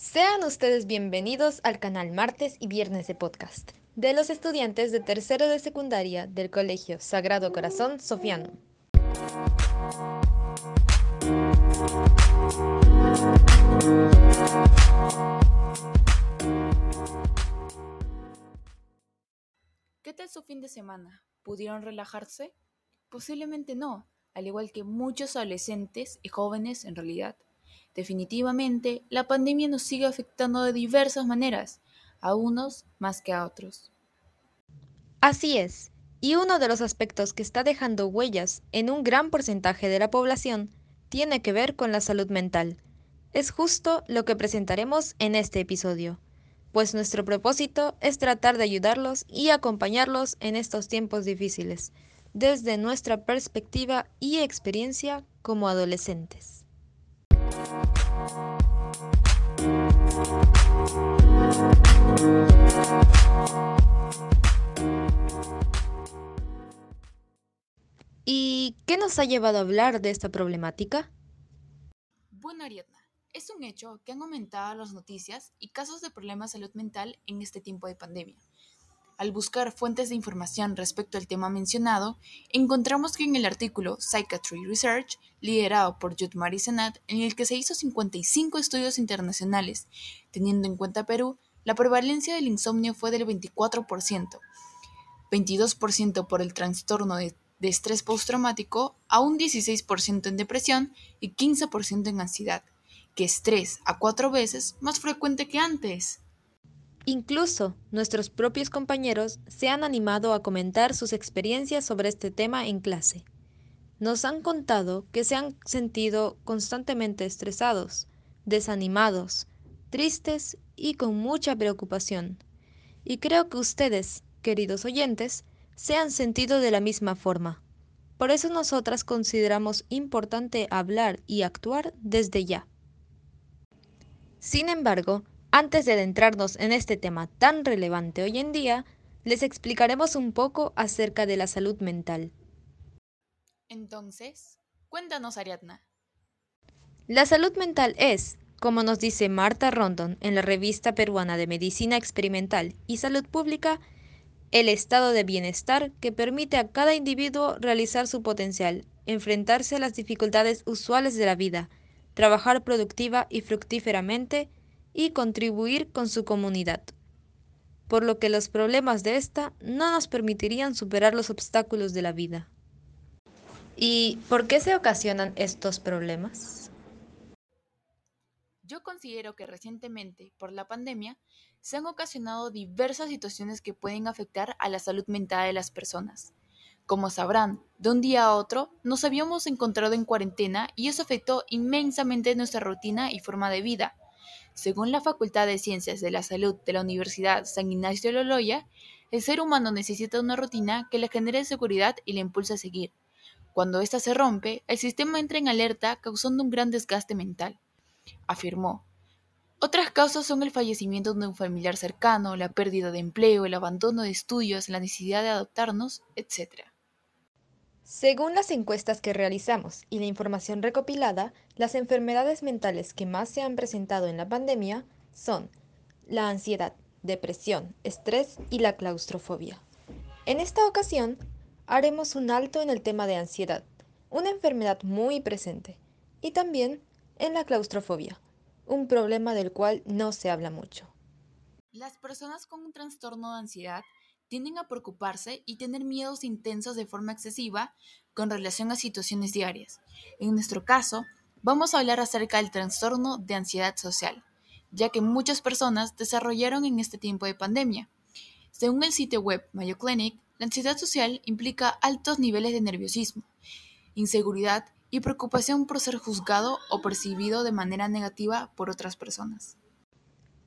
Sean ustedes bienvenidos al canal Martes y Viernes de Podcast de los estudiantes de tercero de secundaria del Colegio Sagrado Corazón Sofiano. ¿Qué tal su fin de semana? ¿Pudieron relajarse? Posiblemente no, al igual que muchos adolescentes y jóvenes en realidad. Definitivamente, la pandemia nos sigue afectando de diversas maneras, a unos más que a otros. Así es, y uno de los aspectos que está dejando huellas en un gran porcentaje de la población tiene que ver con la salud mental. Es justo lo que presentaremos en este episodio, pues nuestro propósito es tratar de ayudarlos y acompañarlos en estos tiempos difíciles, desde nuestra perspectiva y experiencia como adolescentes. ¿Y qué nos ha llevado a hablar de esta problemática? Bueno, Ariadna, es un hecho que han aumentado las noticias y casos de problemas de salud mental en este tiempo de pandemia. Al buscar fuentes de información respecto al tema mencionado, encontramos que en el artículo Psychiatry Research, liderado por Jude Senat, en el que se hizo 55 estudios internacionales, teniendo en cuenta Perú, la prevalencia del insomnio fue del 24%, 22% por el trastorno de de estrés postraumático a un 16% en depresión y 15% en ansiedad, que es tres a cuatro veces más frecuente que antes. Incluso nuestros propios compañeros se han animado a comentar sus experiencias sobre este tema en clase. Nos han contado que se han sentido constantemente estresados, desanimados, tristes y con mucha preocupación. Y creo que ustedes, queridos oyentes, se han sentido de la misma forma. Por eso nosotras consideramos importante hablar y actuar desde ya. Sin embargo, antes de adentrarnos en este tema tan relevante hoy en día, les explicaremos un poco acerca de la salud mental. Entonces, cuéntanos, Ariadna. La salud mental es, como nos dice Marta Rondon en la revista peruana de Medicina Experimental y Salud Pública, el estado de bienestar que permite a cada individuo realizar su potencial, enfrentarse a las dificultades usuales de la vida, trabajar productiva y fructíferamente y contribuir con su comunidad. Por lo que los problemas de esta no nos permitirían superar los obstáculos de la vida. ¿Y por qué se ocasionan estos problemas? Yo considero que recientemente, por la pandemia, se han ocasionado diversas situaciones que pueden afectar a la salud mental de las personas. Como sabrán, de un día a otro nos habíamos encontrado en cuarentena y eso afectó inmensamente nuestra rutina y forma de vida. Según la Facultad de Ciencias de la Salud de la Universidad San Ignacio de Loloya, el ser humano necesita una rutina que le genere seguridad y le impulse a seguir. Cuando ésta se rompe, el sistema entra en alerta causando un gran desgaste mental, afirmó. Otras causas son el fallecimiento de un familiar cercano, la pérdida de empleo, el abandono de estudios, la necesidad de adoptarnos, etc. Según las encuestas que realizamos y la información recopilada, las enfermedades mentales que más se han presentado en la pandemia son la ansiedad, depresión, estrés y la claustrofobia. En esta ocasión, haremos un alto en el tema de ansiedad, una enfermedad muy presente, y también en la claustrofobia, un problema del cual no se habla mucho. Las personas con un trastorno de ansiedad tienden a preocuparse y tener miedos intensos de forma excesiva con relación a situaciones diarias. En nuestro caso, vamos a hablar acerca del trastorno de ansiedad social, ya que muchas personas desarrollaron en este tiempo de pandemia. Según el sitio web Mayo Clinic, la ansiedad social implica altos niveles de nerviosismo, inseguridad y preocupación por ser juzgado o percibido de manera negativa por otras personas.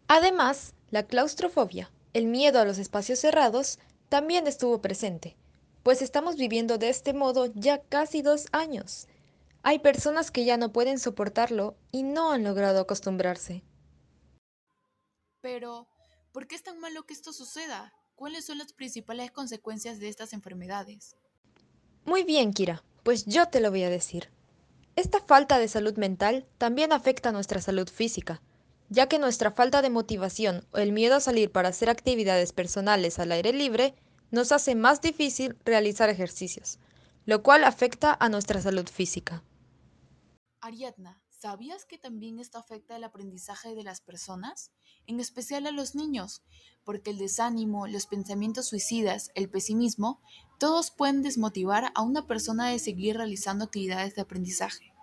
Además, la claustrofobia, el miedo a los espacios cerrados, también estuvo presente, pues estamos viviendo de este modo ya casi dos años. Hay personas que ya no pueden soportarlo y no han logrado acostumbrarse. Pero, ¿por qué es tan malo que esto suceda? ¿Cuáles son las principales consecuencias de estas enfermedades? Muy bien, Kira. Pues yo te lo voy a decir. Esta falta de salud mental también afecta a nuestra salud física. Ya que nuestra falta de motivación o el miedo a salir para hacer actividades personales al aire libre nos hace más difícil realizar ejercicios, lo cual afecta a nuestra salud física. Ariadna, ¿sabías que también esto afecta el aprendizaje de las personas? En especial a los niños, porque el desánimo, los pensamientos suicidas, el pesimismo, todos pueden desmotivar a una persona de seguir realizando actividades de aprendizaje.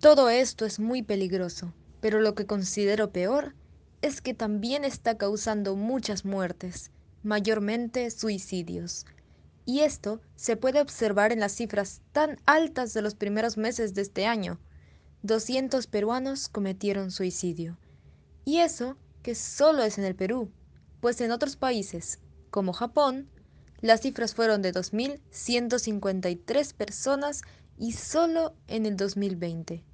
Todo esto es muy peligroso, pero lo que considero peor es que también está causando muchas muertes, mayormente suicidios. Y esto se puede observar en las cifras tan altas de los primeros meses de este año. 200 peruanos cometieron suicidio. Y eso que solo es en el Perú, pues en otros países, como Japón, las cifras fueron de 2.153 personas y solo en el 2020,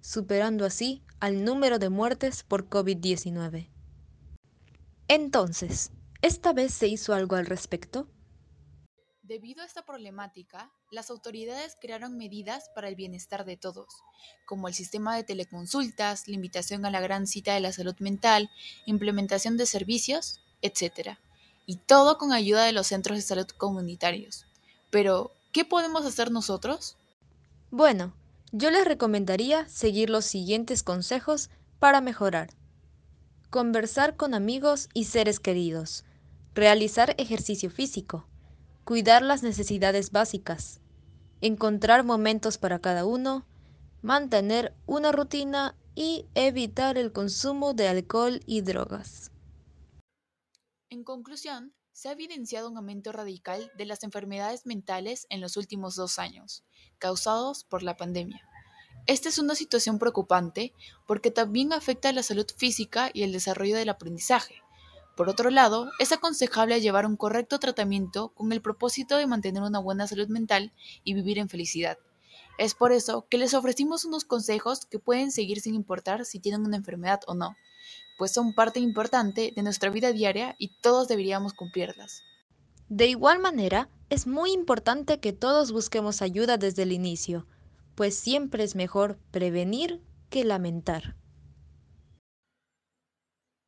superando así al número de muertes por COVID-19. Entonces, ¿esta vez se hizo algo al respecto? Debido a esta problemática, las autoridades crearon medidas para el bienestar de todos, como el sistema de teleconsultas, la invitación a la gran cita de la salud mental, implementación de servicios, etc. Y todo con ayuda de los centros de salud comunitarios. Pero, ¿qué podemos hacer nosotros? Bueno, yo les recomendaría seguir los siguientes consejos para mejorar. Conversar con amigos y seres queridos. Realizar ejercicio físico cuidar las necesidades básicas, encontrar momentos para cada uno, mantener una rutina y evitar el consumo de alcohol y drogas. En conclusión, se ha evidenciado un aumento radical de las enfermedades mentales en los últimos dos años, causados por la pandemia. Esta es una situación preocupante porque también afecta a la salud física y el desarrollo del aprendizaje, por otro lado, es aconsejable llevar un correcto tratamiento con el propósito de mantener una buena salud mental y vivir en felicidad. Es por eso que les ofrecimos unos consejos que pueden seguir sin importar si tienen una enfermedad o no, pues son parte importante de nuestra vida diaria y todos deberíamos cumplirlas. De igual manera, es muy importante que todos busquemos ayuda desde el inicio, pues siempre es mejor prevenir que lamentar.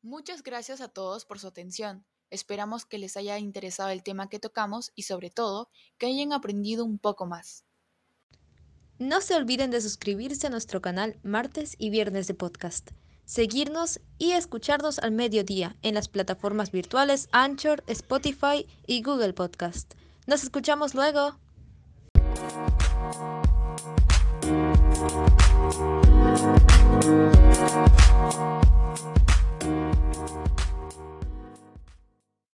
Muchas gracias a todos por su atención. Esperamos que les haya interesado el tema que tocamos y sobre todo que hayan aprendido un poco más. No se olviden de suscribirse a nuestro canal martes y viernes de podcast, seguirnos y escucharnos al mediodía en las plataformas virtuales Anchor, Spotify y Google Podcast. Nos escuchamos luego.